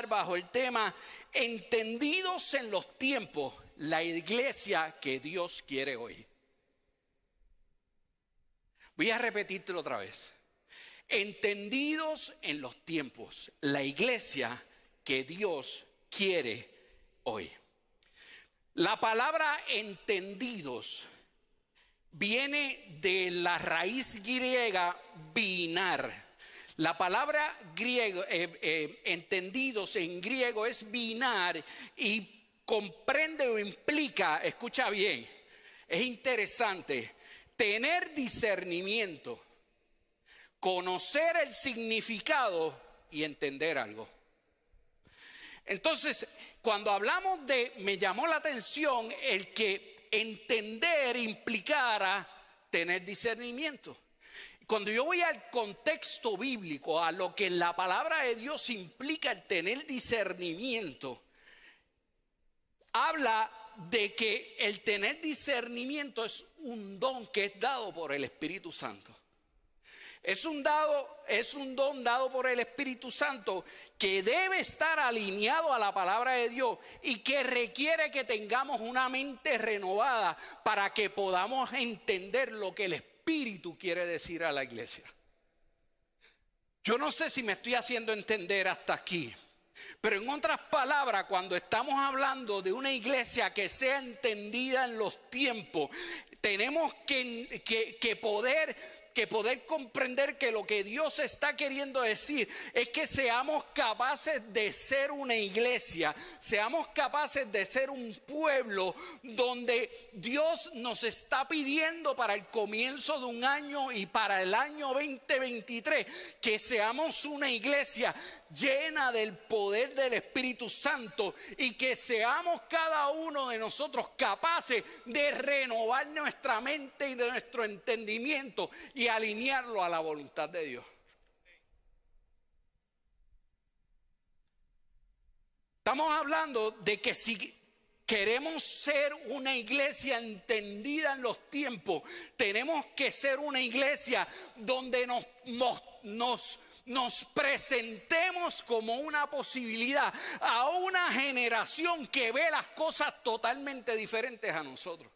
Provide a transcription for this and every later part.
bajo el tema Entendidos en los tiempos, la iglesia que Dios quiere hoy. Voy a repetírtelo otra vez. Entendidos en los tiempos, la iglesia que Dios quiere hoy. La palabra entendidos viene de la raíz griega binar. La palabra griego, eh, eh, entendidos en griego es binar y comprende o implica, escucha bien, es interesante, tener discernimiento, conocer el significado y entender algo. Entonces, cuando hablamos de, me llamó la atención el que entender implicara tener discernimiento. Cuando yo voy al contexto bíblico, a lo que la palabra de Dios implica el tener discernimiento, habla de que el tener discernimiento es un don que es dado por el Espíritu Santo. Es un, dado, es un don dado por el Espíritu Santo que debe estar alineado a la palabra de Dios y que requiere que tengamos una mente renovada para que podamos entender lo que el Espíritu quiere decir a la iglesia. Yo no sé si me estoy haciendo entender hasta aquí. Pero en otras palabras, cuando estamos hablando de una iglesia que sea entendida en los tiempos, tenemos que, que poder que poder comprender que lo que Dios está queriendo decir es que seamos capaces de ser una iglesia, seamos capaces de ser un pueblo donde Dios nos está pidiendo para el comienzo de un año y para el año 2023 que seamos una iglesia llena del poder del Espíritu Santo y que seamos cada uno de nosotros capaces de renovar nuestra mente y de nuestro entendimiento y alinearlo a la voluntad de Dios. Estamos hablando de que si queremos ser una iglesia entendida en los tiempos, tenemos que ser una iglesia donde nos, nos, nos nos presentemos como una posibilidad a una generación que ve las cosas totalmente diferentes a nosotros.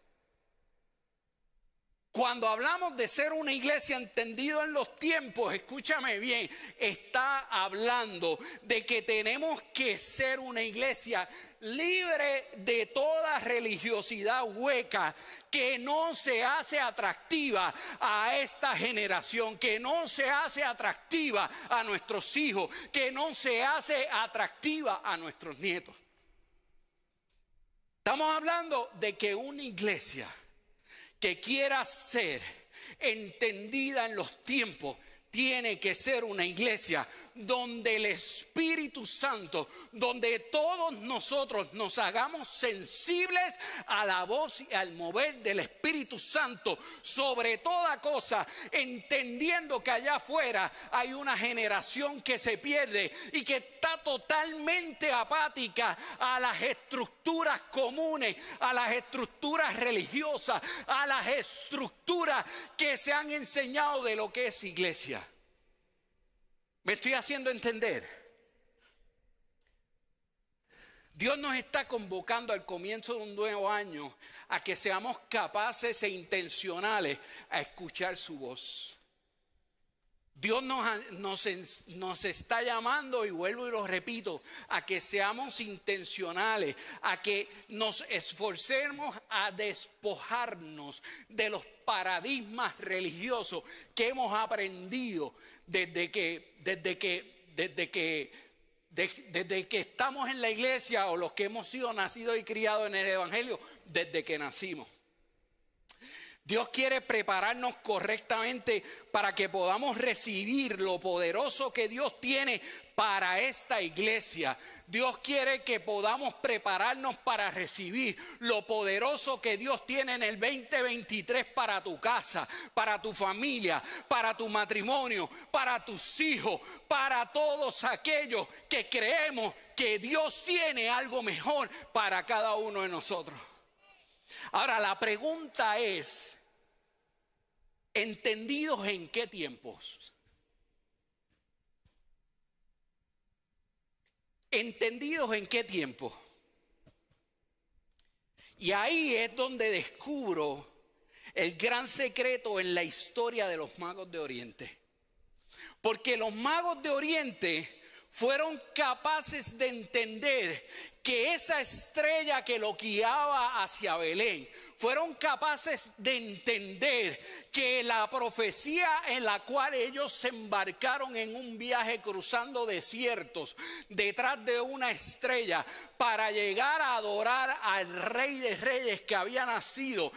Cuando hablamos de ser una iglesia entendido en los tiempos, escúchame bien, está hablando de que tenemos que ser una iglesia libre de toda religiosidad hueca que no se hace atractiva a esta generación, que no se hace atractiva a nuestros hijos, que no se hace atractiva a nuestros nietos. Estamos hablando de que una iglesia que quiera ser entendida en los tiempos, tiene que ser una iglesia donde el Espíritu Santo, donde todos nosotros nos hagamos sensibles a la voz y al mover del Espíritu Santo sobre toda cosa, entendiendo que allá afuera hay una generación que se pierde y que está totalmente apática a las estructuras comunes, a las estructuras religiosas, a las estructuras que se han enseñado de lo que es iglesia. ¿Me estoy haciendo entender? Dios nos está convocando al comienzo de un nuevo año a que seamos capaces e intencionales a escuchar su voz. Dios nos, nos, nos, está llamando, y vuelvo y lo repito, a que seamos intencionales, a que nos esforcemos a despojarnos de los paradigmas religiosos que hemos aprendido desde que, desde que, desde que, desde que estamos en la iglesia o los que hemos sido nacidos y criados en el Evangelio, desde que nacimos. Dios quiere prepararnos correctamente para que podamos recibir lo poderoso que Dios tiene para esta iglesia. Dios quiere que podamos prepararnos para recibir lo poderoso que Dios tiene en el 2023 para tu casa, para tu familia, para tu matrimonio, para tus hijos, para todos aquellos que creemos que Dios tiene algo mejor para cada uno de nosotros. Ahora la pregunta es, ¿entendidos en qué tiempos? ¿Entendidos en qué tiempo? Y ahí es donde descubro el gran secreto en la historia de los magos de Oriente. Porque los magos de Oriente fueron capaces de entender que esa estrella que lo guiaba hacia Belén, fueron capaces de entender que la profecía en la cual ellos se embarcaron en un viaje cruzando desiertos detrás de una estrella para llegar a adorar al rey de reyes que había nacido,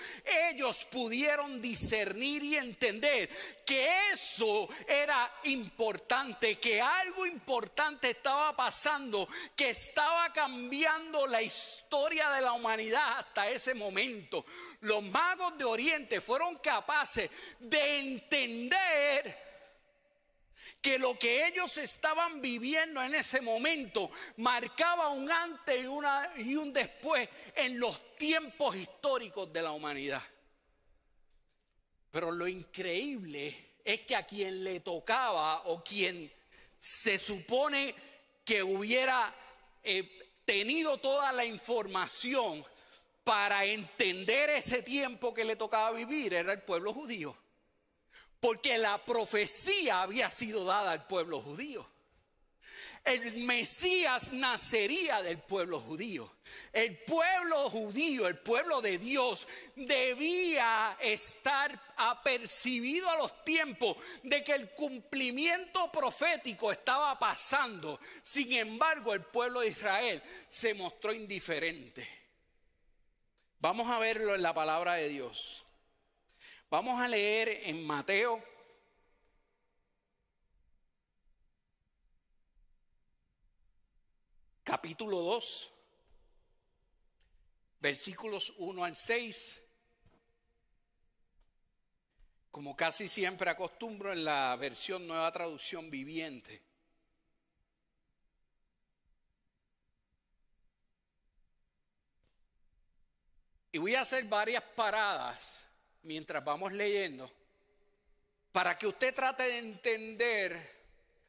ellos pudieron discernir y entender que eso era importante, que algo importante estaba pasando, que estaba cambiando la historia de la humanidad hasta ese momento los magos de Oriente fueron capaces de entender que lo que ellos estaban viviendo en ese momento marcaba un antes y un después en los tiempos históricos de la humanidad. Pero lo increíble es que a quien le tocaba o quien se supone que hubiera eh, tenido toda la información para entender ese tiempo que le tocaba vivir era el pueblo judío. Porque la profecía había sido dada al pueblo judío. El Mesías nacería del pueblo judío. El pueblo judío, el pueblo de Dios, debía estar apercibido a los tiempos de que el cumplimiento profético estaba pasando. Sin embargo, el pueblo de Israel se mostró indiferente. Vamos a verlo en la palabra de Dios. Vamos a leer en Mateo capítulo 2, versículos 1 al 6. Como casi siempre acostumbro en la versión nueva traducción viviente. Y voy a hacer varias paradas mientras vamos leyendo para que usted trate de entender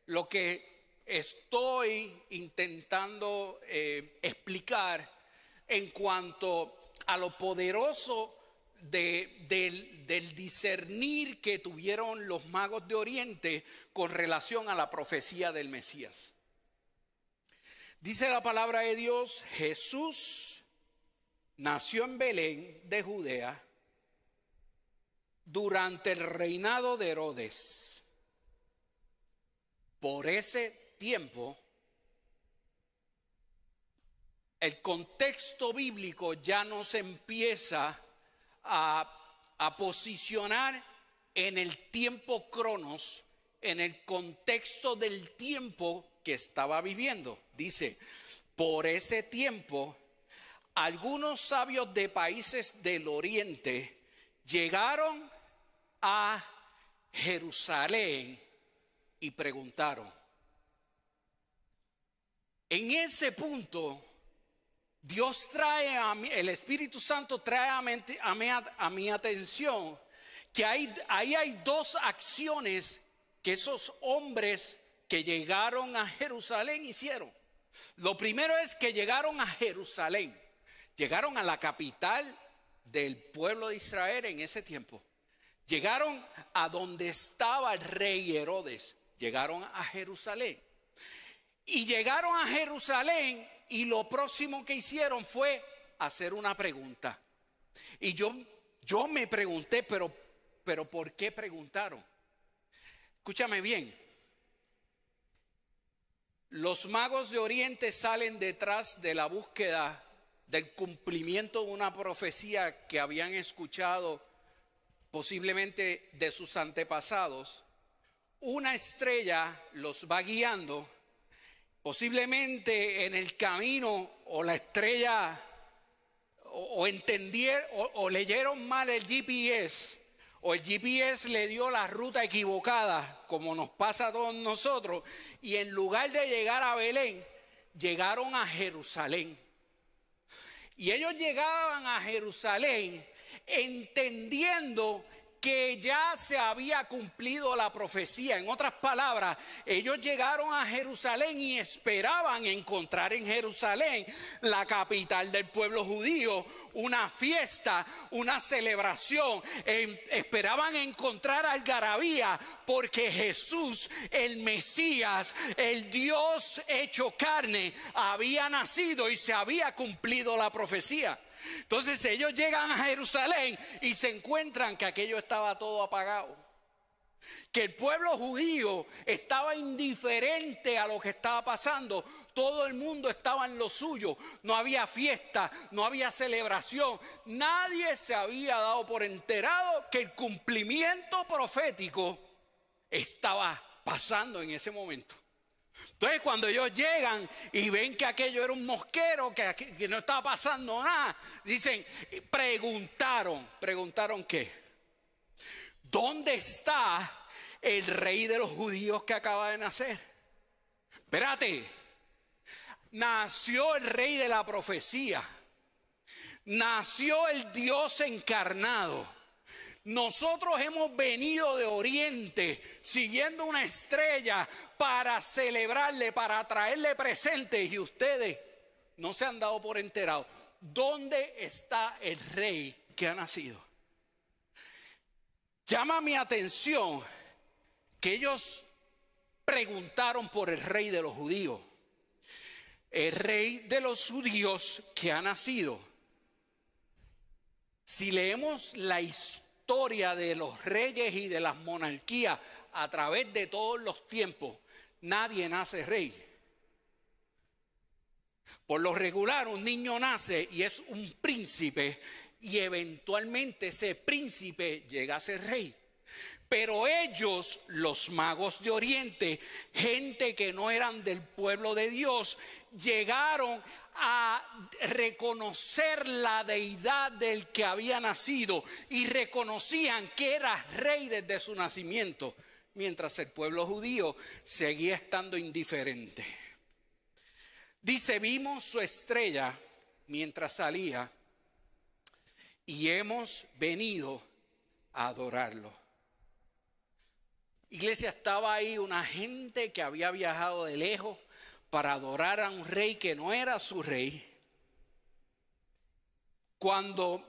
lo que estoy intentando eh, explicar en cuanto a lo poderoso del, del discernir que tuvieron los magos de Oriente con relación a la profecía del Mesías. Dice la palabra de Dios, Jesús nació en Belén de Judea durante el reinado de Herodes. Por ese tiempo, el contexto bíblico ya nos empieza a, a posicionar en el tiempo cronos, en el contexto del tiempo que estaba viviendo. Dice, por ese tiempo algunos sabios de países del oriente llegaron a Jerusalén y preguntaron. En ese punto, Dios trae a mí, el Espíritu Santo trae a mi, atención que ahí hay dos acciones que esos hombres que llegaron a Jerusalén hicieron. Lo primero es que llegaron a Jerusalén. Llegaron a la capital del pueblo de Israel en ese tiempo. Llegaron a donde estaba el rey Herodes. Llegaron a Jerusalén. Y llegaron a Jerusalén y lo próximo que hicieron fue hacer una pregunta. Y yo, yo me pregunté, pero, pero ¿por qué preguntaron? Escúchame bien. Los magos de Oriente salen detrás de la búsqueda del cumplimiento de una profecía que habían escuchado posiblemente de sus antepasados, una estrella los va guiando, posiblemente en el camino o la estrella o, entendieron o leyeron mal el GPS o el GPS le dio la ruta equivocada, como nos pasa a todos nosotros, y en lugar de llegar a Belén, llegaron a Jerusalén. Y ellos llegaban a Jerusalén entendiendo que ya se había cumplido la profecía. En otras palabras, ellos llegaron a Jerusalén y esperaban encontrar en Jerusalén, la capital del pueblo judío, una fiesta, una celebración. esperaban encontrar algarabía porque Jesús, el Mesías, el Dios hecho carne, había nacido y se había cumplido la profecía. Entonces ellos llegan a Jerusalén y se encuentran que aquello estaba todo apagado. Que el pueblo judío estaba indiferente a lo que estaba pasando. Todo el mundo estaba en lo suyo. No había fiesta, no había celebración. Nadie se había dado por enterado que el cumplimiento profético estaba pasando en ese momento. Entonces cuando ellos llegan y ven que aquello era un mosquero, que, no estaba pasando nada, dicen, preguntaron, preguntaron qué, ¿dónde está el rey de los judíos que acaba de nacer? Espérate, nació el rey de la profecía, nació el Dios encarnado nosotros hemos venido de Oriente siguiendo una estrella para celebrarle, para traerle presentes y ustedes no se han dado por enterados. ¿Dónde está el rey que ha nacido? Llama mi atención que ellos preguntaron por el rey de los judíos. El rey de los judíos que ha nacido. Si leemos la historia, historia de los reyes y de las monarquías a través de todos los tiempos, nadie nace rey. Por lo regular, un niño nace y es un príncipe y eventualmente ese príncipe llega a ser rey. Pero ellos, los magos de Oriente, gente que no eran del pueblo de Dios, llegaron a reconocer la deidad del que había nacido y reconocían que era rey desde su nacimiento, mientras el pueblo judío seguía estando indiferente. Dice, vimos su estrella mientras salía y hemos venido a adorarlo. Iglesia, estaba ahí una gente que había viajado de lejos para adorar a un rey que no era su rey, cuando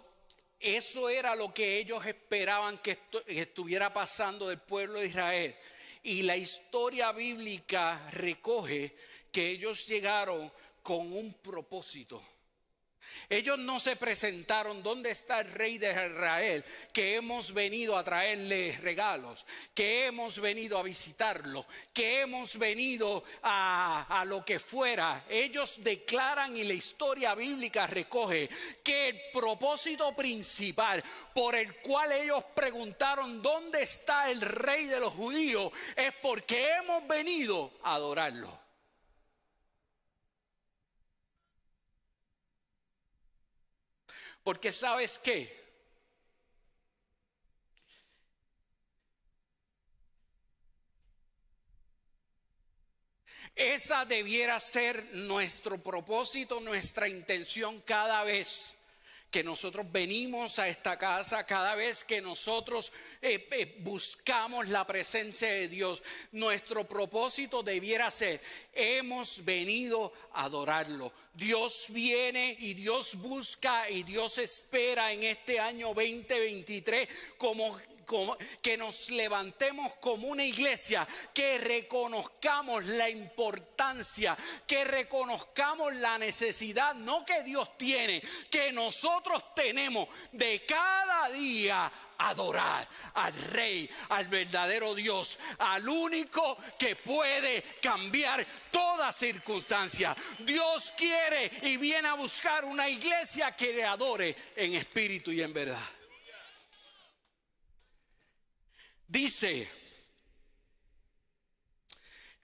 eso era lo que ellos esperaban que, estuviera pasando del pueblo de Israel. Y la historia bíblica recoge que ellos llegaron con un propósito. Ellos no se presentaron, ¿dónde está el rey de Israel? Que hemos venido a traerle regalos, que hemos venido a visitarlo, que hemos venido a, a, lo que fuera. Ellos declaran y la historia bíblica recoge que el propósito principal por el cual ellos preguntaron, ¿dónde está el rey de los judíos? Es porque hemos venido a adorarlo. Porque sabes qué? Esa debiera ser nuestro propósito, nuestra intención cada vez que nosotros venimos a esta casa, cada vez que nosotros eh, eh, buscamos la presencia de Dios, nuestro propósito debiera ser, hemos venido a adorarlo. Dios viene y Dios busca y Dios espera en este año 2023 como que nos levantemos como una iglesia, que reconozcamos la importancia, que reconozcamos la necesidad, no que Dios tiene, que nosotros tenemos de cada día adorar al Rey, al verdadero Dios, al único que puede cambiar toda circunstancia. Dios quiere y viene a buscar una iglesia que le adore en espíritu y en verdad. Dice,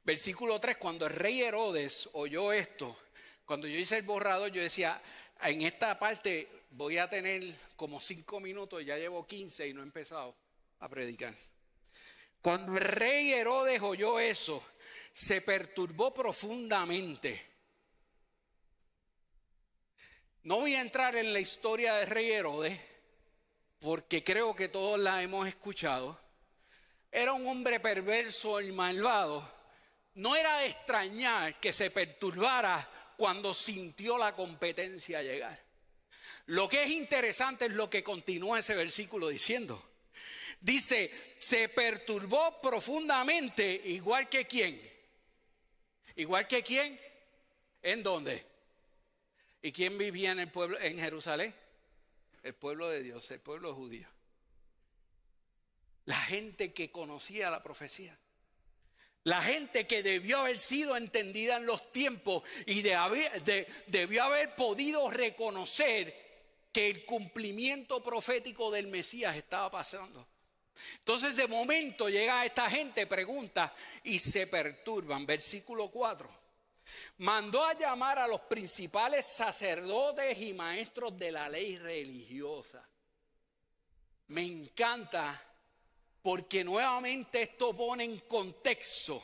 versículo 3, cuando el rey Herodes oyó esto, cuando yo hice el borrado, yo decía, en esta parte voy a tener como cinco minutos, ya llevo 15 y no he empezado a predicar. Cuando el rey Herodes oyó eso, se perturbó profundamente. No voy a entrar en la historia del rey Herodes, porque creo que todos la hemos escuchado, era un hombre perverso y malvado, no era de extrañar que se perturbara cuando sintió la competencia llegar. Lo que es interesante es lo que continúa ese versículo diciendo. Dice, se perturbó profundamente, igual que quién. Igual que quién. ¿En dónde? ¿Y quién vivía en el pueblo en Jerusalén? El pueblo de Dios, el pueblo judío. La gente que conocía la profecía. La gente que debió haber sido entendida en los tiempos y debió haber podido reconocer que el cumplimiento profético del Mesías estaba pasando. Entonces de momento llega esta gente, pregunta y se perturban. Versículo 4. Mandó a llamar a los principales sacerdotes y maestros de la ley religiosa. Me encanta porque nuevamente esto pone en contexto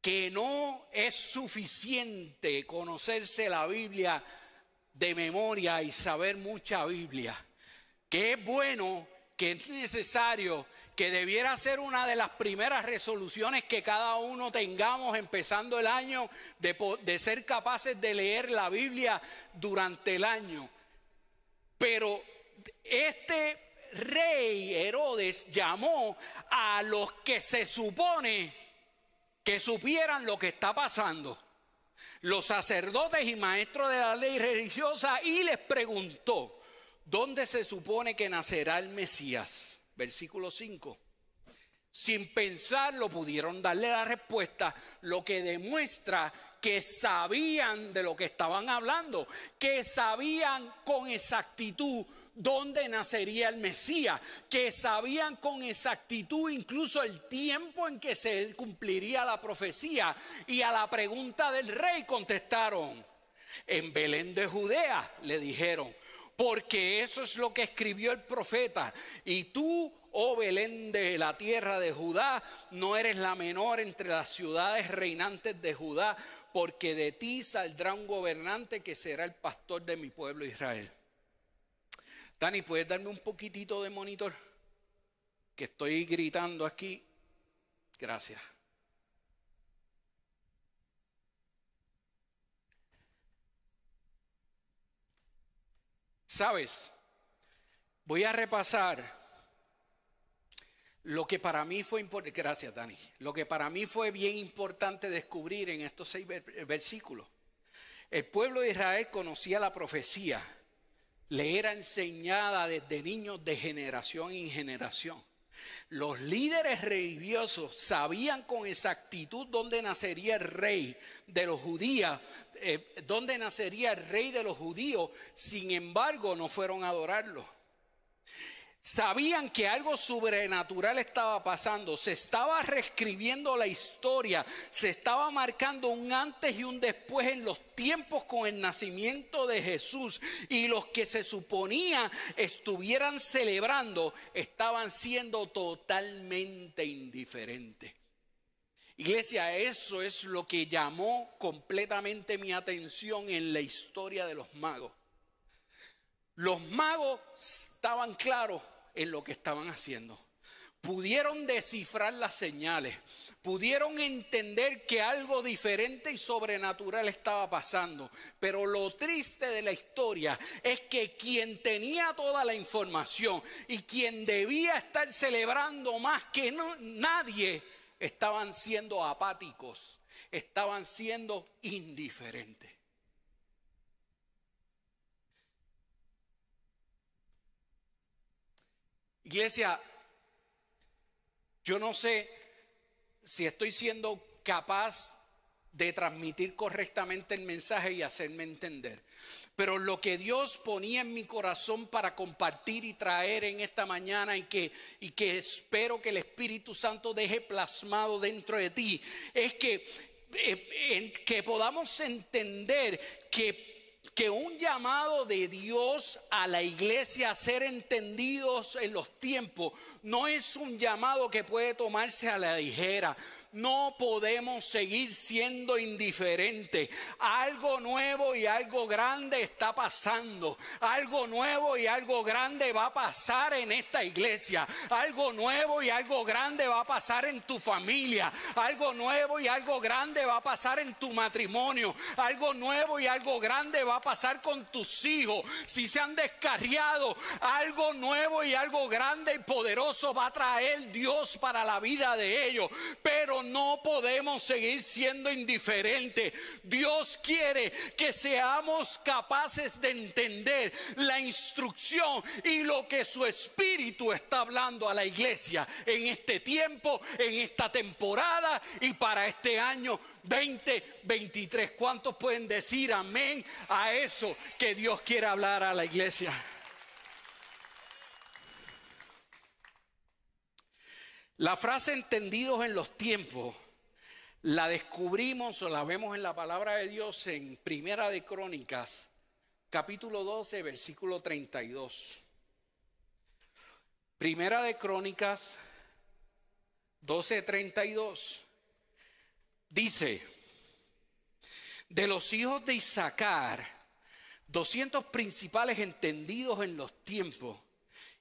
que no es suficiente conocerse la Biblia de memoria y saber mucha Biblia, que es bueno, que es necesario, que debiera ser una de las primeras resoluciones que cada uno tengamos empezando el año, de, de ser capaces de leer la Biblia durante el año. Pero este rey Herodes llamó a los que se supone que supieran lo que está pasando, los sacerdotes y maestros de la ley religiosa, y les preguntó, ¿dónde se supone que nacerá el Mesías? Versículo 5. Sin pensarlo pudieron darle la respuesta, lo que demuestra que sabían de lo que estaban hablando, que sabían con exactitud dónde nacería el Mesías, que sabían con exactitud incluso el tiempo en que se cumpliría la profecía. Y a la pregunta del rey contestaron, en Belén de Judea, le dijeron, porque eso es lo que escribió el profeta. Y tú, oh Belén de la tierra de Judá, no eres la menor entre las ciudades reinantes de Judá, porque de ti saldrá un gobernante que será el pastor de mi pueblo Israel. Dani, ¿puedes darme un poquitito de monitor? Que estoy gritando aquí. Gracias. ¿Sabes? Voy a repasar lo que para mí fue importante, gracias Dani, lo que para mí fue bien importante descubrir en estos seis versículos. El pueblo de Israel conocía la profecía, le era enseñada desde niños de generación en generación. Los líderes religiosos sabían con exactitud dónde nacería el rey de los judíos, eh, dónde nacería el rey de los judíos, sin embargo no fueron a adorarlo. Sabían que algo sobrenatural estaba pasando, se estaba reescribiendo la historia, se estaba marcando un antes y un después en los tiempos con el nacimiento de Jesús y los que se suponía estuvieran celebrando estaban siendo totalmente indiferentes. Iglesia, eso es lo que llamó completamente mi atención en la historia de los magos. Los magos estaban claros en lo que estaban haciendo. Pudieron descifrar las señales, pudieron entender que algo diferente y sobrenatural estaba pasando. Pero lo triste de la historia es que quien tenía toda la información y quien debía estar celebrando más que nadie, estaban siendo apáticos, estaban siendo indiferentes. Iglesia, yo no sé si estoy siendo capaz de transmitir correctamente el mensaje y hacerme entender. Pero lo que Dios ponía en mi corazón para compartir y traer en esta mañana y que, y que espero que el Espíritu Santo deje plasmado dentro de ti es que, eh, que podamos entender que que un llamado de Dios a la iglesia a ser entendidos en los tiempos no es un llamado que puede tomarse a la ligera. No podemos seguir siendo indiferentes. Algo nuevo y algo grande está pasando. Algo nuevo y algo grande va a pasar en esta iglesia. Algo nuevo y algo grande va a pasar en tu familia. Algo nuevo y algo grande va a pasar en tu matrimonio. Algo nuevo y algo grande va a pasar con tus hijos. Si se han descarriado, algo nuevo y algo grande y poderoso va a traer Dios para la vida de ellos. Pero no podemos seguir siendo indiferentes. Dios quiere que seamos capaces de entender la instrucción y lo que su Espíritu está hablando a la iglesia en este tiempo, en esta temporada y para este año 2023. ¿Cuántos pueden decir amén a eso que Dios quiere hablar a la iglesia? La frase entendidos en los tiempos la descubrimos o la vemos en la palabra de Dios en Primera de Crónicas, capítulo 12, versículo 32. Primera de Crónicas 12, 32. Dice, de los hijos de Isaacar, 200 principales entendidos en los tiempos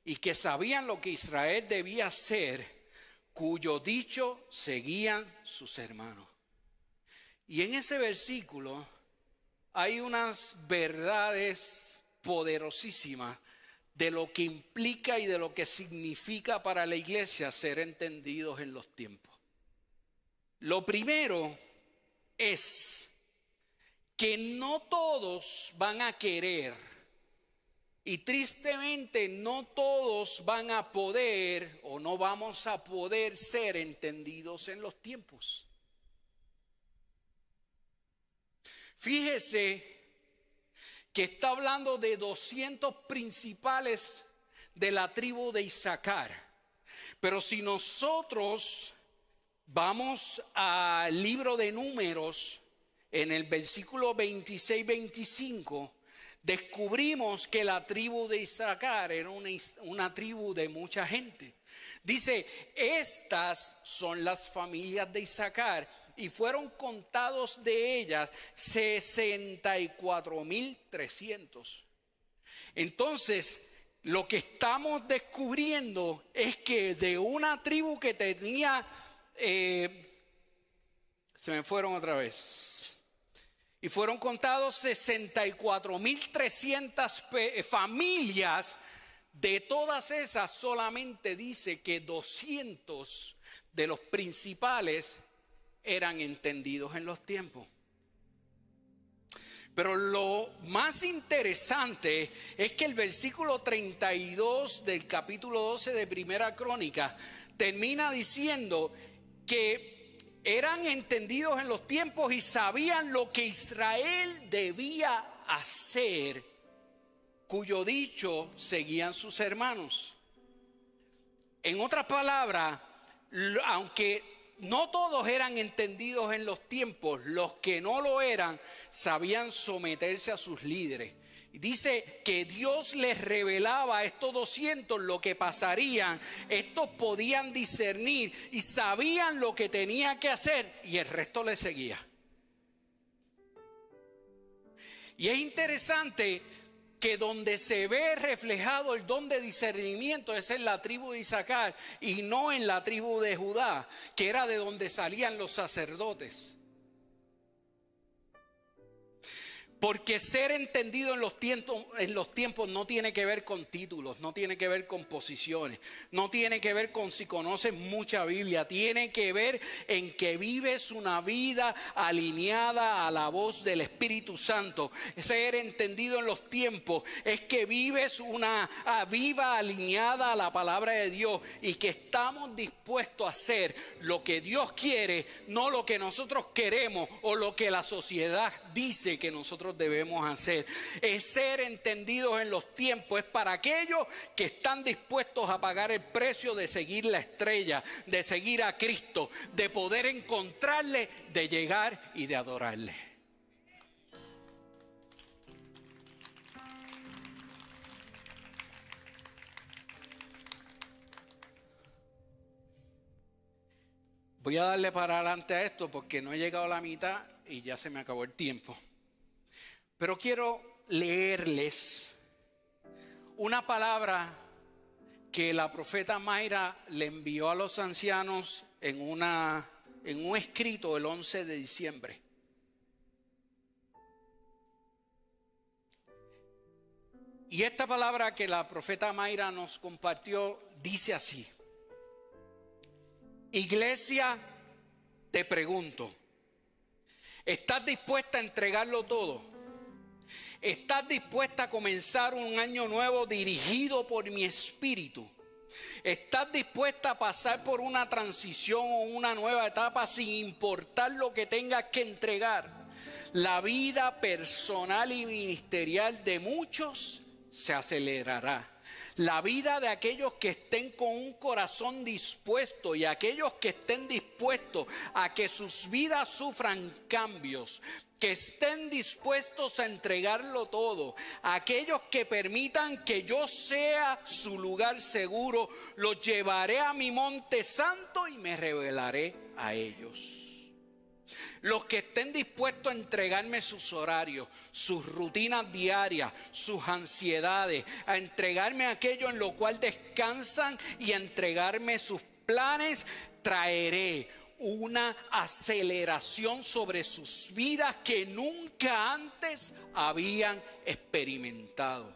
y que sabían lo que Israel debía hacer cuyo dicho seguían sus hermanos. Y en ese versículo hay unas verdades poderosísimas de lo que implica y de lo que significa para la iglesia ser entendidos en los tiempos. Lo primero es que no todos van a querer y tristemente no todos van a poder o no vamos a poder ser entendidos en los tiempos. Fíjese que está hablando de 200 principales de la tribu de Isaacar. Pero si nosotros vamos al libro de números, en el versículo 26-25, descubrimos que la tribu de Isaacar era una, tribu de mucha gente. Dice, estas son las familias de Isaacar y fueron contados de ellas 64.300. Entonces, lo que estamos descubriendo es que de una tribu que tenía, eh, se me fueron otra vez, y fueron contados 64.300 eh, familias. De todas esas solamente dice que 200 de los principales eran entendidos en los tiempos. Pero lo más interesante es que el versículo 32 del capítulo 12 de Primera Crónica termina diciendo que eran entendidos en los tiempos y sabían lo que Israel debía hacer, cuyo dicho seguían sus hermanos. En otras palabras, aunque no todos eran entendidos en los tiempos, los que no lo eran sabían someterse a sus líderes. Dice que Dios les revelaba a estos 200 lo que pasarían. Estos podían discernir y sabían lo que tenía que hacer y el resto les seguía. Y es interesante que donde se ve reflejado el don de discernimiento es en la tribu de Isaacar y no en la tribu de Judá, que era de donde salían los sacerdotes. Porque ser entendido en los, tiempos, no tiene que ver con títulos, no tiene que ver con posiciones, no tiene que ver con si conoces mucha Biblia, tiene que ver en que vives una vida alineada a la voz del Espíritu Santo. Ser entendido en los tiempos es que vives una viva alineada a la palabra de Dios y que estamos dispuestos a hacer lo que Dios quiere, no lo que nosotros queremos o lo que la sociedad dice que nosotros debemos hacer. Es ser entendidos en los tiempos, es para aquellos que están dispuestos a pagar el precio de seguir la estrella, de seguir a Cristo, de poder encontrarle, de llegar y de adorarle. Voy a darle para adelante a esto porque no he llegado a la mitad y ya se me acabó el tiempo. Pero quiero leerles una palabra que la profeta Mayra le envió a los ancianos en, una, en un escrito el 11 de diciembre. Y esta palabra que la profeta Mayra nos compartió dice así. Iglesia, te pregunto, ¿estás dispuesta a entregarlo todo? ¿Estás dispuesta a comenzar un año nuevo dirigido por mi espíritu? ¿Estás dispuesta a pasar por una transición o una nueva etapa sin importar lo que tengas que entregar? La vida personal y ministerial de muchos se acelerará. La vida de aquellos que estén con un corazón dispuesto y aquellos que estén dispuestos a que sus vidas sufran cambios, que estén dispuestos a entregarlo todo, aquellos que permitan que yo sea su lugar seguro, los llevaré a mi monte santo y me revelaré a ellos. Los que estén dispuestos a entregarme sus horarios, sus rutinas diarias, sus ansiedades, a entregarme aquello en lo cual descansan y a entregarme sus planes, traeré una aceleración sobre sus vidas que nunca antes habían experimentado.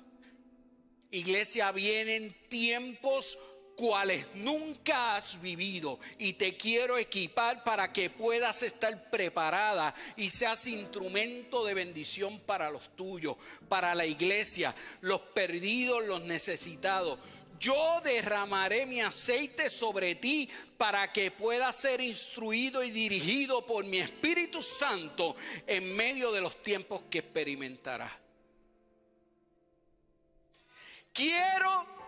Iglesia, vienen tiempos cuales nunca has vivido y te quiero equipar para que puedas estar preparada y seas instrumento de bendición para los tuyos, para la iglesia, los perdidos, los necesitados. Yo derramaré mi aceite sobre ti para que puedas ser instruido y dirigido por mi Espíritu Santo en medio de los tiempos que experimentarás. Quiero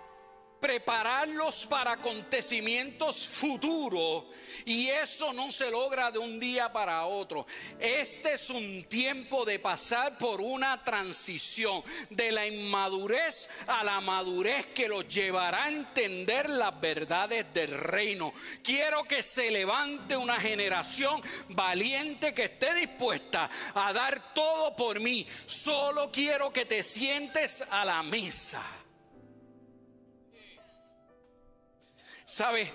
prepararlos para acontecimientos futuros y eso no se logra de un día para otro. Este es un tiempo de pasar por una transición de la inmadurez a la madurez que los llevará a entender las verdades del reino. Quiero que se levante una generación valiente que esté dispuesta a dar todo por mí. Solo quiero que te sientes a la mesa. ¿Sabe?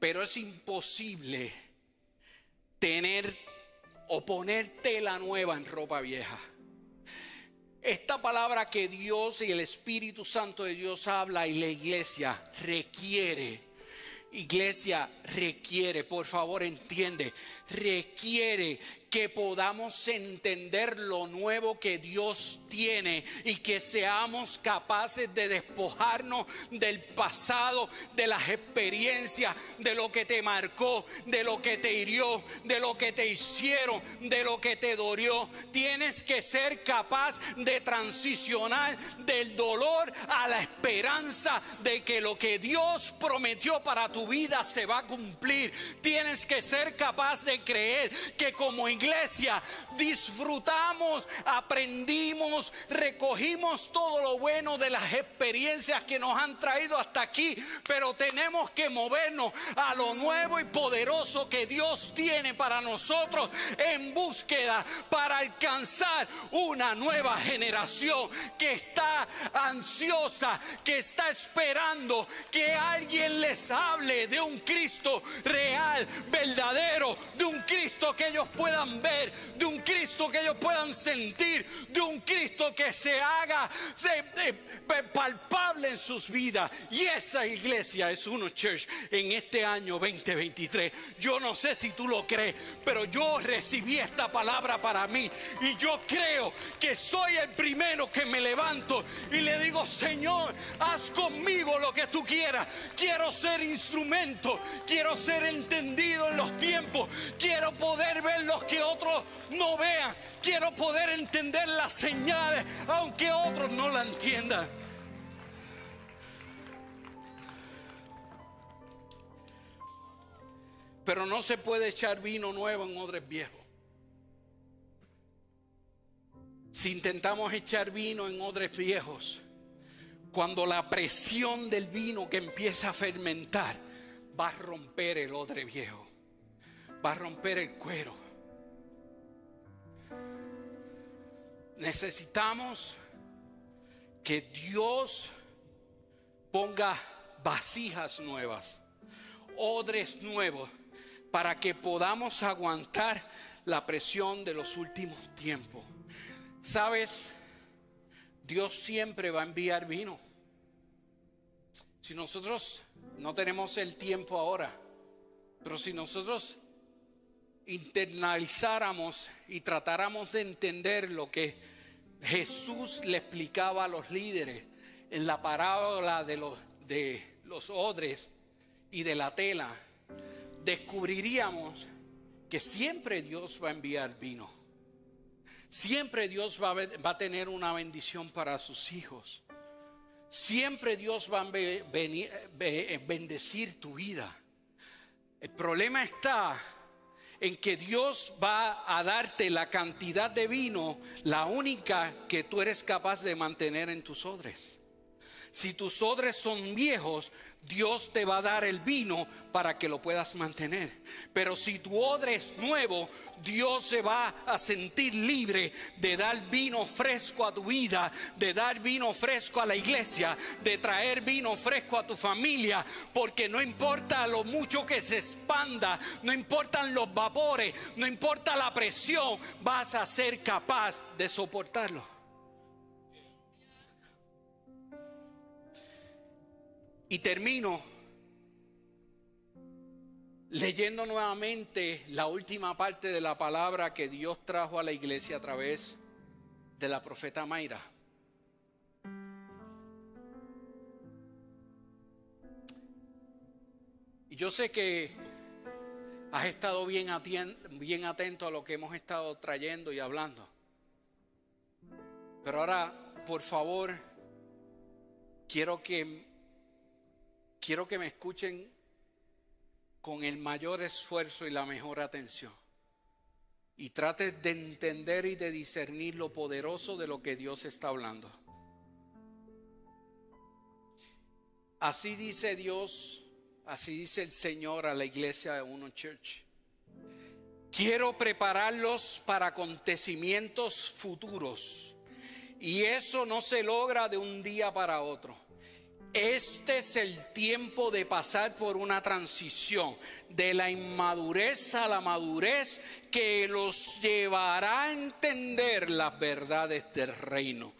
Pero es imposible tener o poner tela nueva en ropa vieja. Esta palabra que Dios y el Espíritu Santo de Dios habla y la iglesia requiere, iglesia requiere, por favor entiende, requiere que podamos entender lo nuevo que Dios tiene y que seamos capaces de despojarnos del pasado, de las experiencias, de lo que te marcó, de lo que te hirió, de lo que te hicieron, de lo que te dolió. Tienes que ser capaz de transicionar del dolor a la esperanza de que lo que Dios prometió para tu vida se va a cumplir. Tienes que ser capaz de creer que como iglesia iglesia disfrutamos, aprendimos, recogimos todo lo bueno de las experiencias que nos han traído hasta aquí, pero tenemos que movernos a lo nuevo y poderoso que Dios tiene para nosotros en búsqueda para alcanzar una nueva generación que está ansiosa, que está esperando que alguien les hable de un Cristo real, verdadero, de un Cristo que ellos puedan ver, de un Cristo que ellos puedan sentir, de un Cristo que se haga palpable en sus vidas. Y esa iglesia es uno church en este año 2023. Yo no sé si tú lo crees, pero yo recibí esta palabra para mí y yo creo que soy el primero que me levanto y le digo, Señor, haz conmigo lo que tú quieras. Quiero ser instrumento, quiero ser entendido en los tiempos, quiero poder ver los que otros no vean. Quiero poder entender las señales, aunque otros no la entiendan. Pero no se puede echar vino nuevo en odres viejos. Si intentamos echar vino en odres viejos, cuando la presión del vino que empieza a fermentar va a romper el odre viejo. va a romper el cuero. Necesitamos que Dios ponga vasijas nuevas, odres nuevos, para que podamos aguantar la presión de los últimos tiempos. Sabes, Dios siempre va a enviar vino. Si nosotros no tenemos el tiempo ahora, pero si nosotros internalizáramos y tratáramos de entender lo que Jesús le explicaba a los líderes en la parábola de los, de los odres y de la tela, descubriríamos que siempre Dios va a enviar vino. Siempre Dios va a, va a tener una bendición para sus hijos. Siempre Dios va a bendecir tu vida. El problema está en que Dios va a darte la cantidad de vino, la única que tú eres capaz de mantener en tus odres. Si tus odres son viejos, Dios te va a dar el vino para que lo puedas mantener. Pero si tu odre es nuevo, Dios se va a sentir libre de dar vino fresco a tu vida, de dar vino fresco a la iglesia, de traer vino fresco a tu familia, porque no importa lo mucho que se expanda, no importan los vapores, no importa la presión, vas a ser capaz de soportarlo. Y termino leyendo nuevamente la última parte de la palabra que Dios trajo a la iglesia a través de la profeta Mayra. Y yo sé que has estado bien, bien atento a lo que hemos estado trayendo y hablando. Pero ahora, por favor, quiero que quiero que me escuchen con el mayor esfuerzo y la mejor atención. Y trate de entender y de discernir lo poderoso de lo que Dios está hablando. Así dice Dios, así dice el Señor a la iglesia de Uno Church. Quiero prepararlos para acontecimientos futuros. Y eso no se logra de un día para otro. Este es el tiempo de pasar por una transición de la inmadurez a la madurez que los llevará a entender las verdades del reino.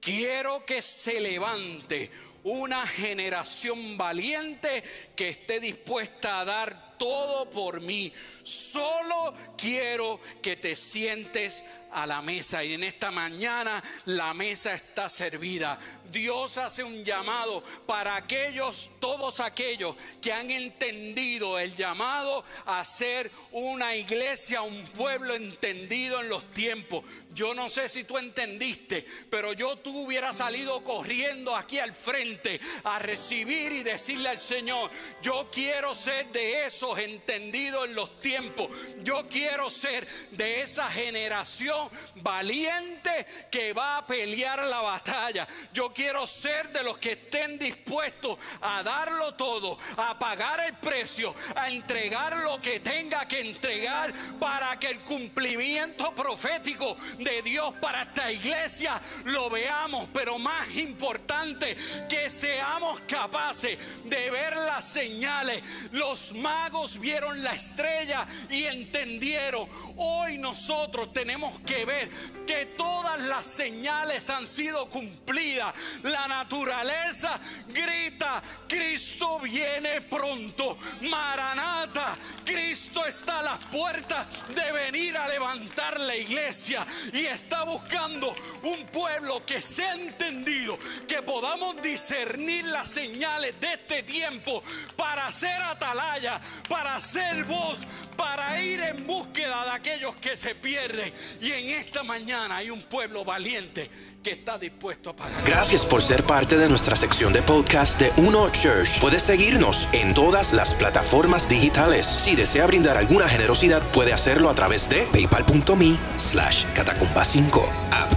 Quiero que se levante una generación valiente que esté dispuesta a dar todo por mí. Solo quiero que te sientes a la mesa y en esta mañana la mesa está servida. Dios hace un llamado para aquellos, todos aquellos que han entendido el llamado a ser una iglesia, un pueblo entendido en los tiempos. Yo no sé si tú entendiste, pero yo tú hubiera salido corriendo aquí al frente a recibir y decirle al Señor, yo quiero ser de esos entendidos en los tiempos. Yo quiero ser de esa generación valiente que va a pelear la batalla. Yo quiero ser de los que estén dispuestos a darlo todo, a pagar el precio, a entregar lo que tenga que entregar para que el cumplimiento profético de Dios para esta iglesia lo veamos. Pero más importante, que seamos capaces de ver las señales. Los magos vieron la estrella y entendieron. Hoy nosotros tenemos que ver que todas las señales han sido cumplidas. La naturaleza grita, Cristo viene pronto. Maranata, Cristo está a las puertas de venir a levantar la iglesia y está buscando un pueblo que se ha entendido, que podamos discernir las señales de este tiempo para ser atalaya, para ser voz, para ir en búsqueda de aquellos que se pierden. Y en esta mañana hay un pueblo valiente que está dispuesto a pagar. Gracias por ser parte de nuestra sección de podcast de Uno Church. Puedes seguirnos en todas las plataformas digitales. Si desea brindar alguna generosidad, puede hacerlo a través de paypal.me slash catacumba 5 app